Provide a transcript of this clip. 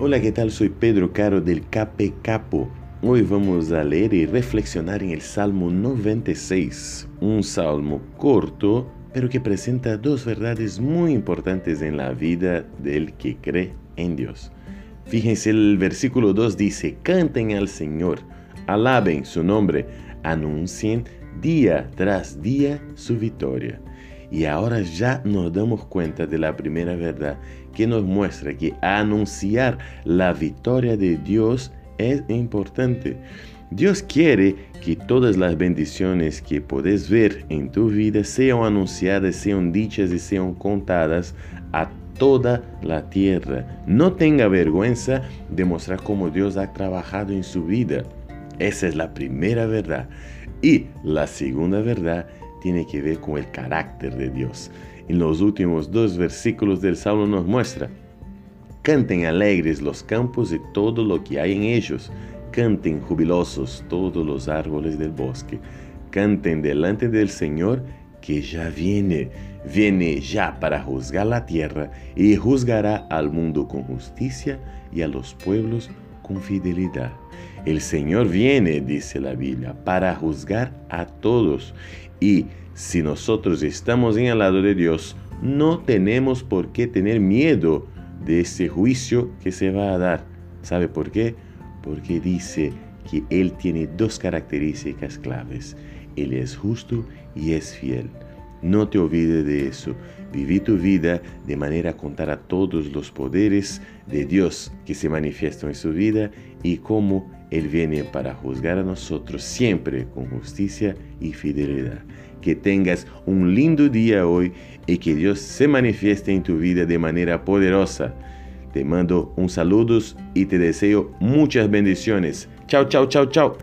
Hola, ¿qué tal? Soy Pedro Caro del Cape Capo. Hoy vamos a leer y reflexionar en el Salmo 96, un salmo corto, pero que presenta dos verdades muy importantes en la vida del que cree en Dios. Fíjense, el versículo 2 dice, canten al Señor, alaben su nombre, anuncien día tras día su victoria. Y ahora ya nos damos cuenta de la primera verdad que nos muestra que anunciar la victoria de Dios es importante. Dios quiere que todas las bendiciones que puedes ver en tu vida sean anunciadas, sean dichas y sean contadas a toda la tierra. No tenga vergüenza de mostrar cómo Dios ha trabajado en su vida. Esa es la primera verdad. Y la segunda verdad tiene que ver con el carácter de Dios. En los últimos dos versículos del Salmo nos muestra, canten alegres los campos y todo lo que hay en ellos, canten jubilosos todos los árboles del bosque, canten delante del Señor que ya viene, viene ya para juzgar la tierra y juzgará al mundo con justicia y a los pueblos con fidelidad. El Señor viene, dice la Biblia, para juzgar a todos y si nosotros estamos en el lado de Dios, no tenemos por qué tener miedo de ese juicio que se va a dar. ¿Sabe por qué? Porque dice que Él tiene dos características claves. Él es justo y es fiel. No te olvides de eso. Viví tu vida de manera a contar a todos los poderes de Dios que se manifiestan en su vida y cómo Él viene para juzgar a nosotros siempre con justicia y fidelidad. Que tengas un lindo día hoy y que Dios se manifieste en tu vida de manera poderosa. Te mando un saludos y te deseo muchas bendiciones. Chao, chao, chao, chao.